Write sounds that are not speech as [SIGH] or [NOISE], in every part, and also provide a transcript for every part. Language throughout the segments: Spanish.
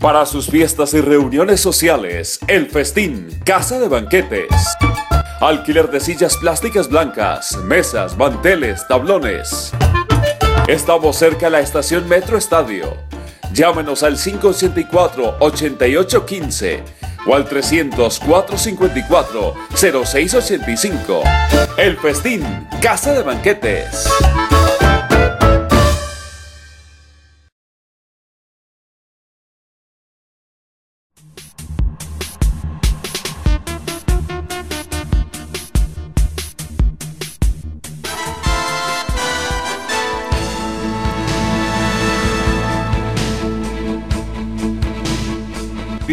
Para sus fiestas y reuniones sociales, El Festín, Casa de Banquetes. Alquiler de sillas plásticas blancas, mesas, manteles, tablones. Estamos cerca a la estación Metro Estadio. Llámenos al 584-8815 o al 300-454-0685. El Festín, Casa de Banquetes.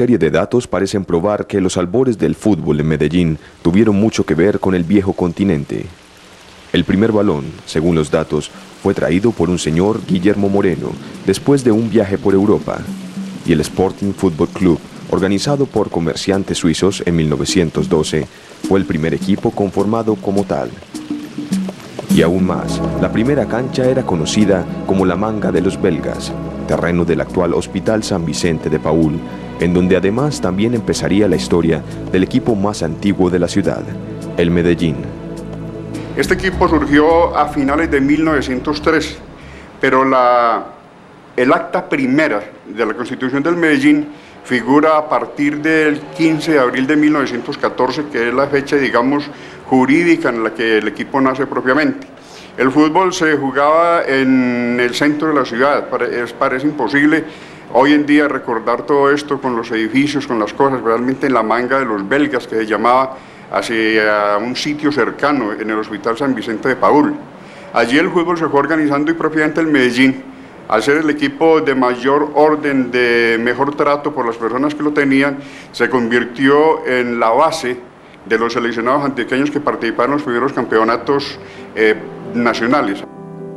Serie de datos parecen probar que los albores del fútbol en Medellín tuvieron mucho que ver con el viejo continente. El primer balón, según los datos, fue traído por un señor Guillermo Moreno después de un viaje por Europa. Y el Sporting Football Club, organizado por comerciantes suizos en 1912, fue el primer equipo conformado como tal. Y aún más, la primera cancha era conocida como la Manga de los Belgas, terreno del actual Hospital San Vicente de Paul, en donde además también empezaría la historia del equipo más antiguo de la ciudad, el Medellín. Este equipo surgió a finales de 1903, pero la, el acta primera de la constitución del Medellín figura a partir del 15 de abril de 1914, que es la fecha, digamos, jurídica en la que el equipo nace propiamente. El fútbol se jugaba en el centro de la ciudad, parece imposible hoy en día recordar todo esto con los edificios, con las cosas, realmente en la manga de los belgas que se llamaba hacia un sitio cercano en el Hospital San Vicente de Paul. Allí el fútbol se fue organizando y propiamente el Medellín, al ser el equipo de mayor orden, de mejor trato por las personas que lo tenían, se convirtió en la base de los seleccionados antioqueños que participaron en los primeros campeonatos eh, nacionales.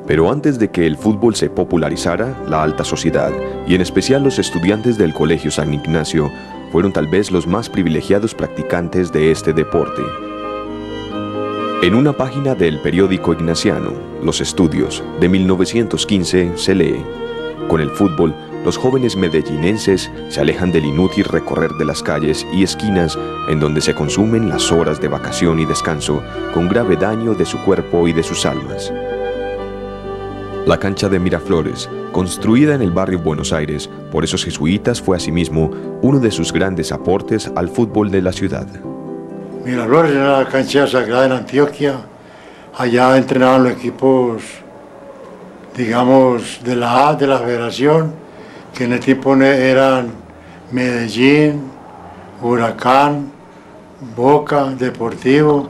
Pero antes de que el fútbol se popularizara, la alta sociedad, y en especial los estudiantes del Colegio San Ignacio, fueron tal vez los más privilegiados practicantes de este deporte. En una página del periódico ignaciano, Los Estudios, de 1915, se lee, Con el fútbol, los jóvenes medellinenses se alejan del inútil recorrer de las calles y esquinas en donde se consumen las horas de vacación y descanso con grave daño de su cuerpo y de sus almas. La cancha de Miraflores, construida en el barrio Buenos Aires por esos jesuitas, fue asimismo uno de sus grandes aportes al fútbol de la ciudad. Miraflores era la cancha sagrada en Antioquia. Allá entrenaban los equipos, digamos, de la A de la federación, que en el tiempo eran Medellín, Huracán, Boca, Deportivo,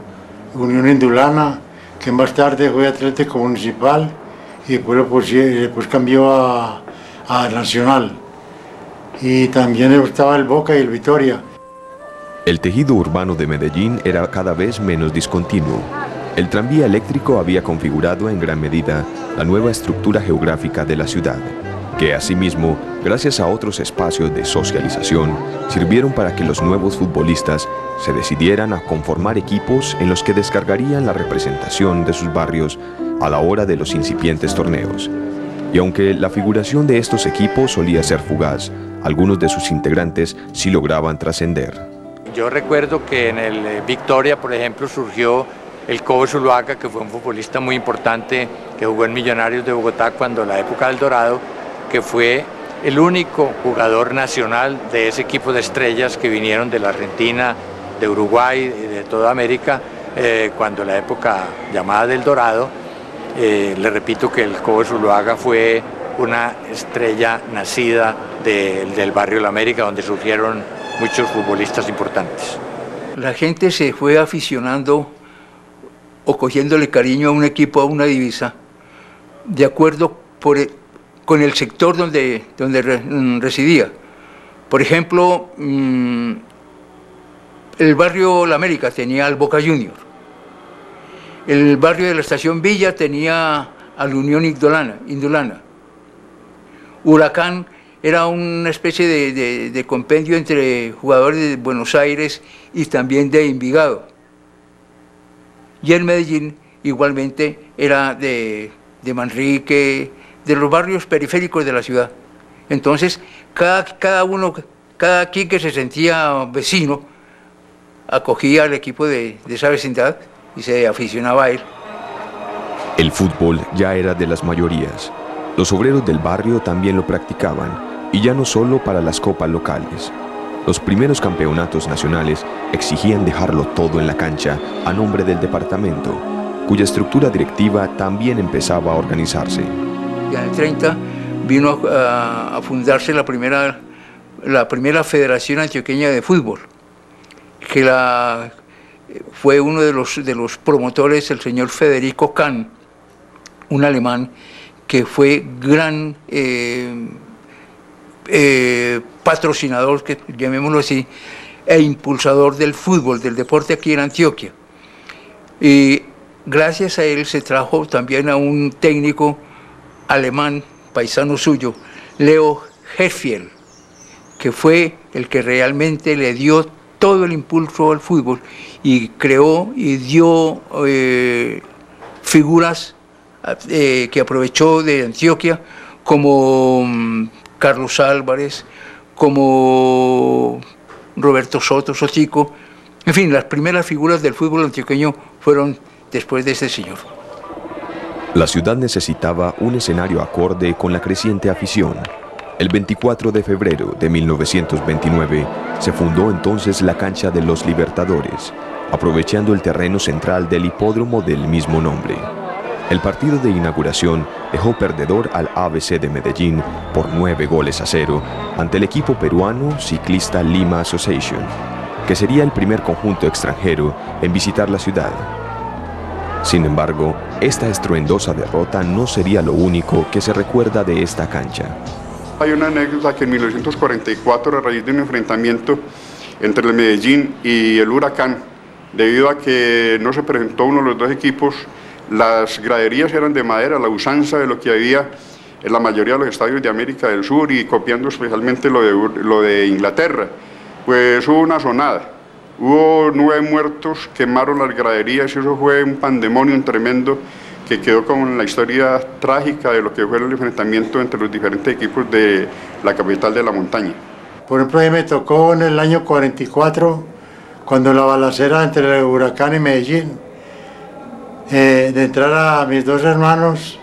Unión Indulana, que más tarde fue Atlético Municipal y después, pues, cambió a, a Nacional. Y también estaba el Boca y el Vitoria. El tejido urbano de Medellín era cada vez menos discontinuo. El tranvía eléctrico había configurado en gran medida la nueva estructura geográfica de la ciudad, que asimismo, gracias a otros espacios de socialización, sirvieron para que los nuevos futbolistas se decidieran a conformar equipos en los que descargarían la representación de sus barrios a la hora de los incipientes torneos. Y aunque la figuración de estos equipos solía ser fugaz, algunos de sus integrantes sí lograban trascender. Yo recuerdo que en el eh, Victoria, por ejemplo, surgió el Cobo Zuluaga, que fue un futbolista muy importante que jugó en Millonarios de Bogotá cuando la época del Dorado, que fue el único jugador nacional de ese equipo de estrellas que vinieron de la Argentina, de Uruguay, de toda América, eh, cuando la época llamada del Dorado, eh, le repito que el Cobo Zuluaga fue una estrella nacida del barrio La América, donde surgieron muchos futbolistas importantes. La gente se fue aficionando o cogiéndole cariño a un equipo, a una divisa, de acuerdo por, con el sector donde, donde mm, residía. Por ejemplo, mm, el barrio La América tenía al Boca Junior. El barrio de la Estación Villa tenía al Unión Indulana. Indulana. Huracán era una especie de, compendio entre jugadores de Buenos Aires y también de Envigado. Y el Medellín igualmente era de, de Manrique, de los barrios periféricos de la ciudad. Entonces, cada, cada uno, cada quien que se sentía vecino, acogía al equipo de, de esa vecindad y se aficionaba a él. El fútbol ya era de las mayorías. Los obreros del barrio también lo practicaban, y ya no solo para las copas locales. Los primeros campeonatos nacionales exigían dejarlo todo en la cancha a nombre del departamento, cuya estructura directiva también empezaba a organizarse. En el 30 vino a, fundarse la primera, la primera Federación Antioqueña de Fútbol, que fue uno de los, de los promotores el señor Federico Kahn, un alemán que fue gran eh, eh, patrocinador, que, llamémoslo así, e impulsador del fútbol, del deporte aquí en Antioquia. Y gracias a él se trajo también a un técnico alemán, paisano suyo, Leo Heffiel, que fue el que realmente le dio todo el impulso al fútbol y creó y dio eh, figuras eh, que aprovechó de Antioquia como mm, Carlos Álvarez, como Roberto Soto, Sochico, en fin, las primeras figuras del fútbol antioqueño fueron después de este señor. La ciudad necesitaba un escenario acorde con la creciente afición. El 24 de febrero de 1929 se fundó entonces la cancha de los Libertadores, aprovechando el terreno central del hipódromo del mismo nombre. El partido de inauguración dejó perdedor al ABC de Medellín por nueve goles a cero ante el equipo peruano Ciclista Lima Association, que sería el primer conjunto extranjero en visitar la ciudad. Sin embargo, esta estruendosa derrota no sería lo único que se recuerda de esta cancha. Hay una anécdota que en 1944, a raíz de un enfrentamiento entre el Medellín y el Huracán, debido a que no se presentó uno de los dos equipos, las graderías eran de madera, la usanza de lo que había en la mayoría de los estadios de América del Sur y copiando especialmente lo de, lo de Inglaterra. Pues hubo una sonada, hubo nueve muertos, quemaron las graderías y eso fue un pandemonio tremendo que quedó con la historia trágica de lo que fue el enfrentamiento entre los diferentes equipos de la capital de la montaña. Por ejemplo, a mí me tocó en el año 44, cuando la balacera entre el huracán y Medellín, eh, de entrar a mis dos hermanos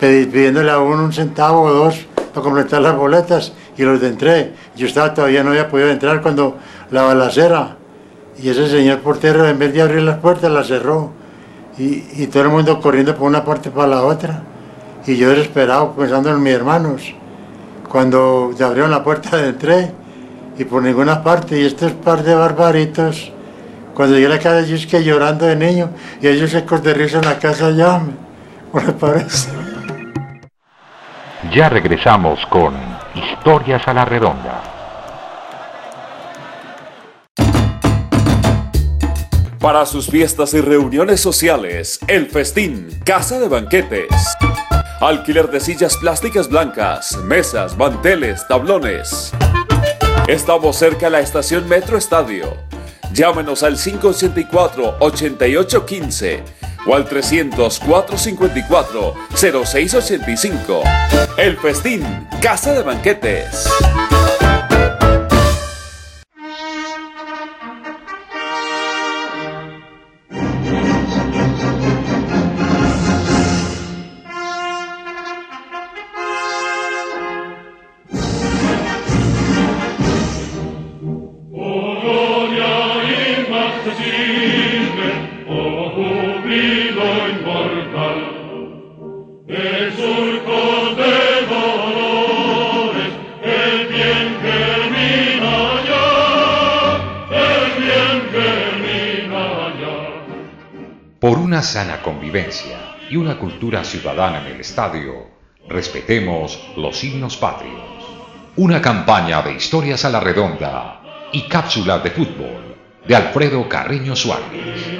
pidiéndole a uno un centavo o dos para completar las boletas y los de entré. Yo estaba, todavía no había podido entrar cuando la balacera y ese señor portero en vez de abrir las puertas las cerró y, y todo el mundo corriendo por una parte para la otra y yo desesperado pensando en mis hermanos. Cuando abrieron la puerta [LAUGHS] entré y por ninguna parte y estos par de barbaritos cuando a la casa yo es que llorando de niño y ellos se de en la casa ya, me parece. Ya regresamos con Historias a la Redonda. Para sus fiestas y reuniones sociales, El Festín, Casa de Banquetes. Alquiler de sillas plásticas blancas, mesas, manteles, tablones. Estamos cerca de la estación Metro Estadio Llámenos al 584-8815 o al 300-454-0685. El Festín, Casa de Banquetes. Una sana convivencia y una cultura ciudadana en el estadio, Respetemos los signos patrios. Una campaña de historias a la redonda y cápsulas de fútbol de Alfredo Carreño Suárez.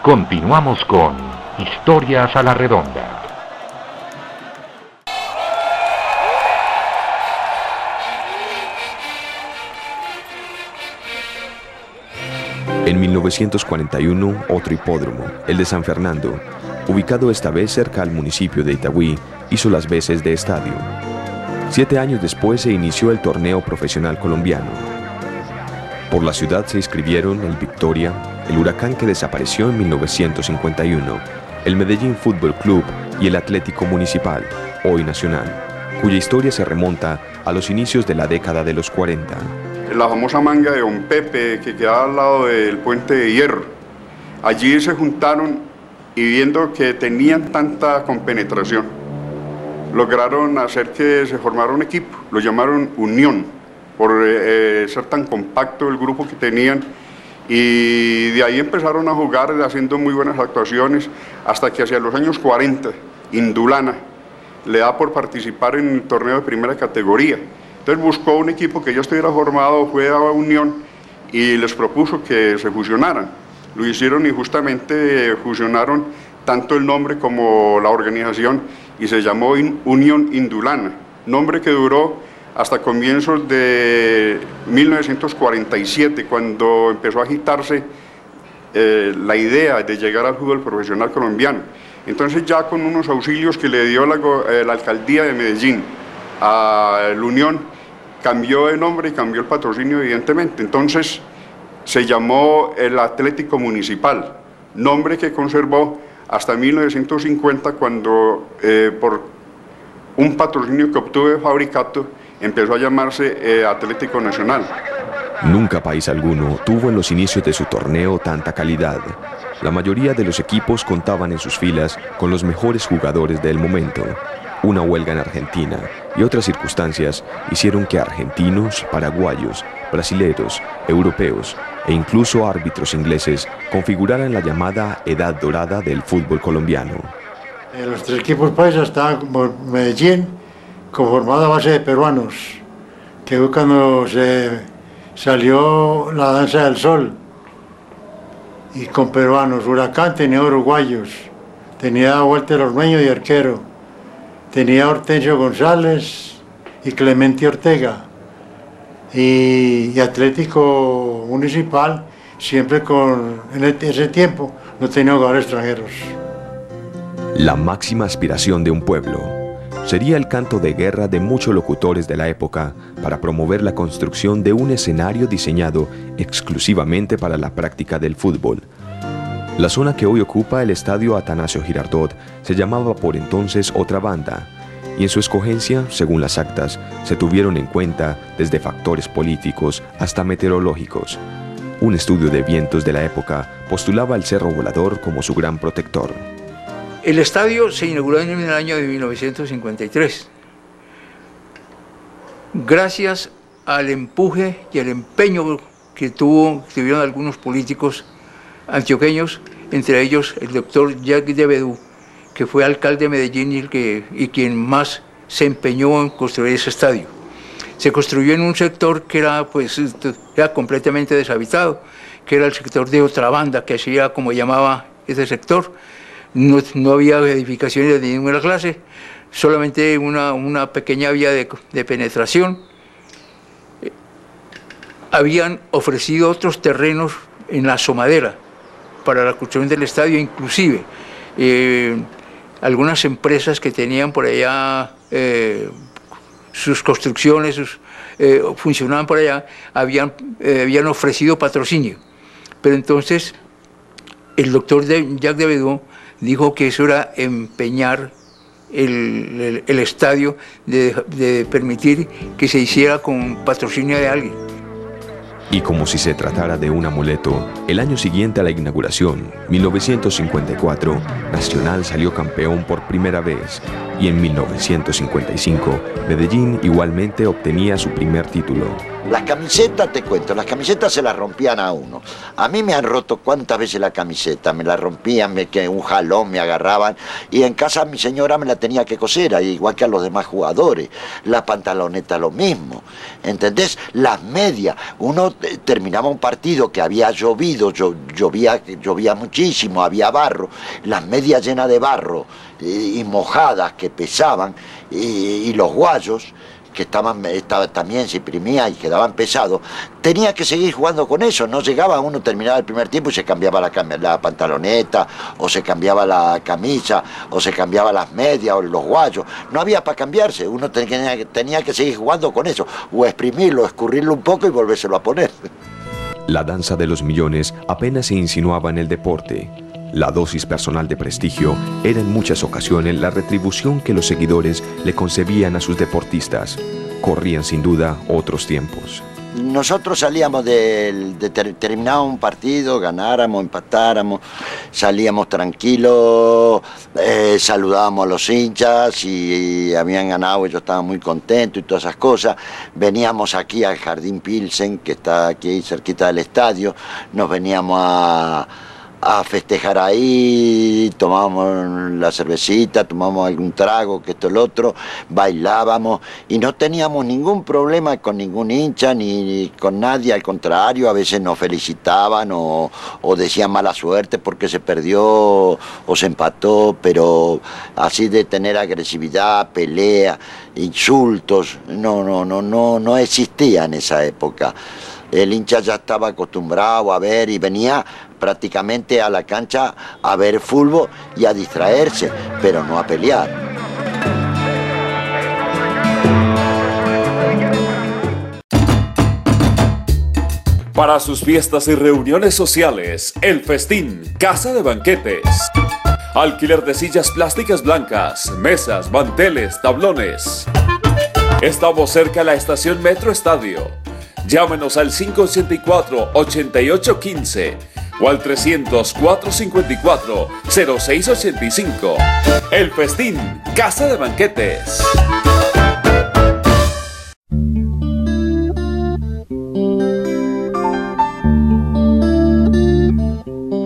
Continuamos con Historias a la redonda. En 1941, otro hipódromo, el de San Fernando, ubicado esta vez cerca al municipio de Itagüí, hizo las veces de estadio. Siete años después se inició el torneo profesional colombiano. Por la ciudad se inscribieron el Victoria, el Huracán que desapareció en 1951, el Medellín Fútbol Club y el Atlético Municipal, hoy nacional, cuya historia se remonta a los inicios de la década de los 40 la famosa manga de Don Pepe que quedaba al lado del puente de hierro. Allí se juntaron y viendo que tenían tanta compenetración, lograron hacer que se formara un equipo, lo llamaron Unión, por eh, eh, ser tan compacto el grupo que tenían y de ahí empezaron a jugar haciendo muy buenas actuaciones hasta que hacia los años 40 Indulana le da por participar en el torneo de primera categoría buscó un equipo que ya estuviera formado, fue a Unión y les propuso que se fusionaran. Lo hicieron y justamente fusionaron tanto el nombre como la organización y se llamó Unión Indulana, nombre que duró hasta comienzos de 1947, cuando empezó a agitarse eh, la idea de llegar al fútbol profesional colombiano. Entonces ya con unos auxilios que le dio la, eh, la alcaldía de Medellín a la Unión, cambió de nombre y cambió el patrocinio evidentemente. Entonces se llamó el Atlético Municipal, nombre que conservó hasta 1950 cuando eh, por un patrocinio que obtuvo Fabricato empezó a llamarse eh, Atlético Nacional. Nunca país alguno tuvo en los inicios de su torneo tanta calidad. La mayoría de los equipos contaban en sus filas con los mejores jugadores del momento. Una huelga en Argentina y otras circunstancias hicieron que argentinos, paraguayos, brasileros, europeos e incluso árbitros ingleses configuraran la llamada Edad Dorada del fútbol colombiano. Eh, los tres equipos países estaban como Medellín, conformado a base de peruanos, que fue cuando se salió la danza del sol, y con peruanos, Huracán tenía uruguayos, tenía Walter Ormeño y arquero, tenía Hortensio González y Clemente Ortega. Y, Atlético Municipal, siempre con, en ese tiempo, no tenía hogares extranjeros. La máxima aspiración de un pueblo sería el canto de guerra de muchos locutores de la época para promover la construcción de un escenario diseñado exclusivamente para la práctica del fútbol, la zona que hoy ocupa el estadio Atanasio Girardot se llamaba por entonces otra banda, y en su escogencia, según las actas, se tuvieron en cuenta desde factores políticos hasta meteorológicos. Un estudio de vientos de la época postulaba al Cerro Volador como su gran protector. El estadio se inauguró en el año de 1953. Gracias al empuje y al empeño que tuvo, tuvieron algunos políticos antioqueños, entre ellos el doctor Jacques de Bedú, que fue alcalde de Medellín y, el que, y quien más se empeñó en construir ese estadio. Se construyó en un sector que era, pues, era completamente deshabitado, que era el sector de otra banda, que hacía como llamaba ese sector. No, no había edificaciones de ninguna clase, solamente una, una pequeña vía de, de penetración. Habían ofrecido otros terrenos en la somadera, para la construcción del estadio, inclusive eh, algunas empresas que tenían por allá eh, sus construcciones, eh, funcionaban por allá, habían, habían ofrecido patrocinio. Pero entonces el doctor Jacques de dijo que eso era empeñar el, estadio de, de permitir que se hiciera con patrocinio de alguien. Y como si se tratara de un amuleto, el año siguiente a la inauguración, 1954, Nacional salió campeón por primera vez y en 1955 Medellín igualmente obtenía su primer título. Las camisetas, te cuento, las camisetas se las rompían a uno. A mí me han roto cuántas veces la camiseta, me la rompían, me, que un jalón me agarraban y en casa mi señora me la tenía que coser, igual que a los demás jugadores. La pantaloneta lo mismo, ¿entendés? Las medias, uno eh, terminaba un partido que había llovido, llovía, llovía muchísimo, había barro, las medias llenas de barro eh, y mojadas que pesaban y los guayos que estaban, estaba, también se imprimía y quedaban pesados, tenía que seguir jugando con eso. No llegaba uno, terminaba el primer tiempo y se cambiaba la, la pantaloneta, o se cambiaba la camisa, o se cambiaba las medias, o los guayos. No había para cambiarse, uno tenía, tenía que seguir jugando con eso, o exprimirlo, escurrirlo un poco y volvérselo a poner. La danza de los millones apenas se insinuaba en el deporte. La dosis personal de prestigio era en muchas ocasiones la retribución que los seguidores le concebían a sus deportistas. Corrían sin duda otros tiempos. Nosotros salíamos de, terminar un partido, ganáramos, empatáramos, salíamos tranquilos, eh, saludábamos a los hinchas y, habían ganado, yo estaba muy contento y todas esas cosas. Veníamos aquí al Jardín Pilsen, que está aquí cerquita del estadio, nos veníamos a a festejar ahí, tomábamos la cervecita, tomábamos algún trago, que esto, el otro, bailábamos y no teníamos ningún problema con ningún hincha ni con nadie, al contrario, a veces nos felicitaban o, o decían mala suerte porque se perdió o se empató, pero así de tener agresividad, pelea, insultos, no, no, no, no, no existía en esa época. El hincha ya estaba acostumbrado a ver y venía prácticamente a la cancha a ver fútbol y a distraerse, pero no a pelear. Para sus fiestas y reuniones sociales, El Festín, Casa de Banquetes. Alquiler de sillas plásticas blancas, mesas, manteles, tablones. Estamos cerca de la estación Metro Estadio. Llámenos al 584-8815 o al 300-454-0685. El Festín, Casa de Banquetes.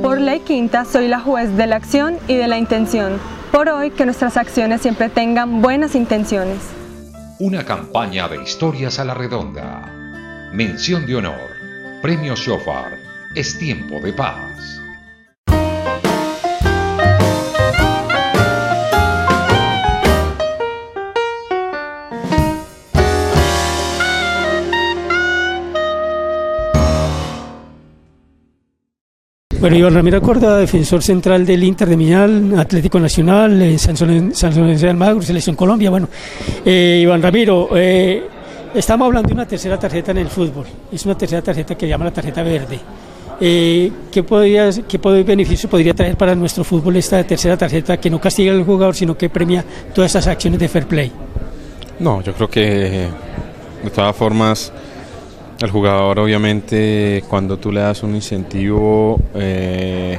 Por ley quinta soy la juez de la acción y de la intención. Por hoy que nuestras acciones siempre tengan buenas intenciones. Una campaña de historias a la redonda. Mención de honor. Premio Shofar es tiempo de paz. Bueno, Iván Ramiro Corda, defensor central del Inter de Milán, Atlético Nacional, eh, San Lorenzo de Almagro, Selección Colombia. Bueno, eh, Iván Ramiro, eh, estamos hablando de una tercera tarjeta en el fútbol. Es una tercera tarjeta que llama la tarjeta verde. Eh, ¿qué, podría, ¿Qué beneficio podría traer para nuestro fútbol esta tercera tarjeta que no castiga al jugador, sino que premia todas esas acciones de fair play? No, yo creo que de todas formas el jugador obviamente cuando tú le das un incentivo eh,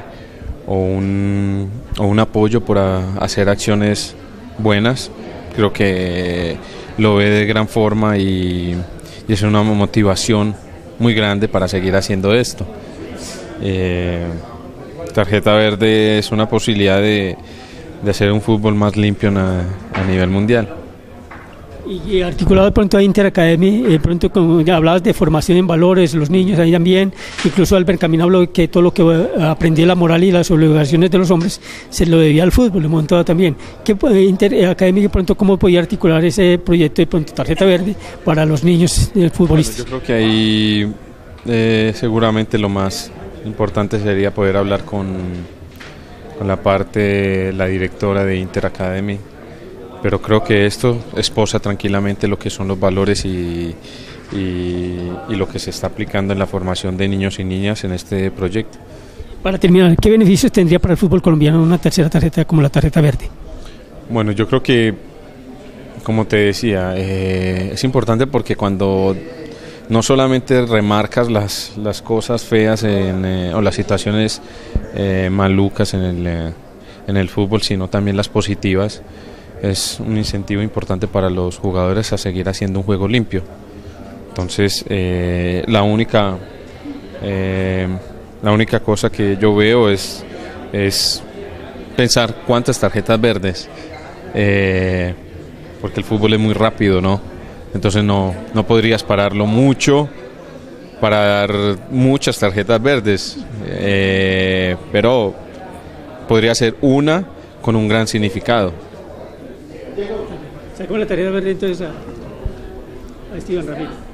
o, un, o, un, apoyo por hacer acciones buenas, creo que lo ve de gran forma y es una motivación muy grande para seguir haciendo esto. Eh, tarjeta verde es una posibilidad de, hacer un fútbol más limpio a, nivel mundial. Y, articulado de pronto a Inter Academy, de pronto ya hablabas de formación en valores, los niños ahí también, incluso Albert Camino habló que todo lo que aprendí la moral y las obligaciones de los hombres se lo debía al fútbol, le montaba también. ¿Qué Inter Academy de pronto cómo podía articular ese proyecto de pronto tarjeta verde para los niños del futbolista? yo creo que ahí eh, seguramente lo más importante sería poder hablar con, con la parte, la directora de Inter Academy, pero creo que esto esposa tranquilamente lo que son los valores y, y, lo que se está aplicando en la formación de niños y niñas en este proyecto. Para terminar, ¿qué beneficios tendría para el fútbol colombiano una tercera tarjeta como la tarjeta verde? Bueno, yo creo que, como te decía, eh, es importante porque cuando no solamente remarcas las, las cosas feas eh, o las situaciones eh, malucas en el, eh, en el fútbol, sino también las positivas. Es un incentivo importante para los jugadores a seguir haciendo un juego limpio. Entonces, la única la única cosa que yo veo es, es pensar cuántas tarjetas verdes, porque el fútbol es muy rápido, ¿no? Entonces no, no podrías pararlo mucho para dar muchas tarjetas verdes, pero podría ser una con un gran significado. Sacó la tarea verde entonces a, a Esteban Ramírez.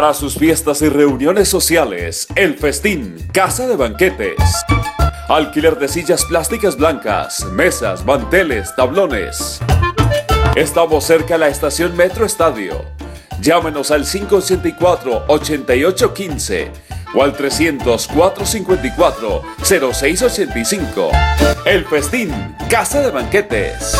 Para sus fiestas y reuniones sociales, El Festín, Casa de Banquetes. Alquiler de sillas plásticas blancas, mesas, manteles, tablones. Estamos cerca de la estación Metro Estadio. Llámenos al 584-8815 o al 300-454-0685. El Festín, Casa de Banquetes.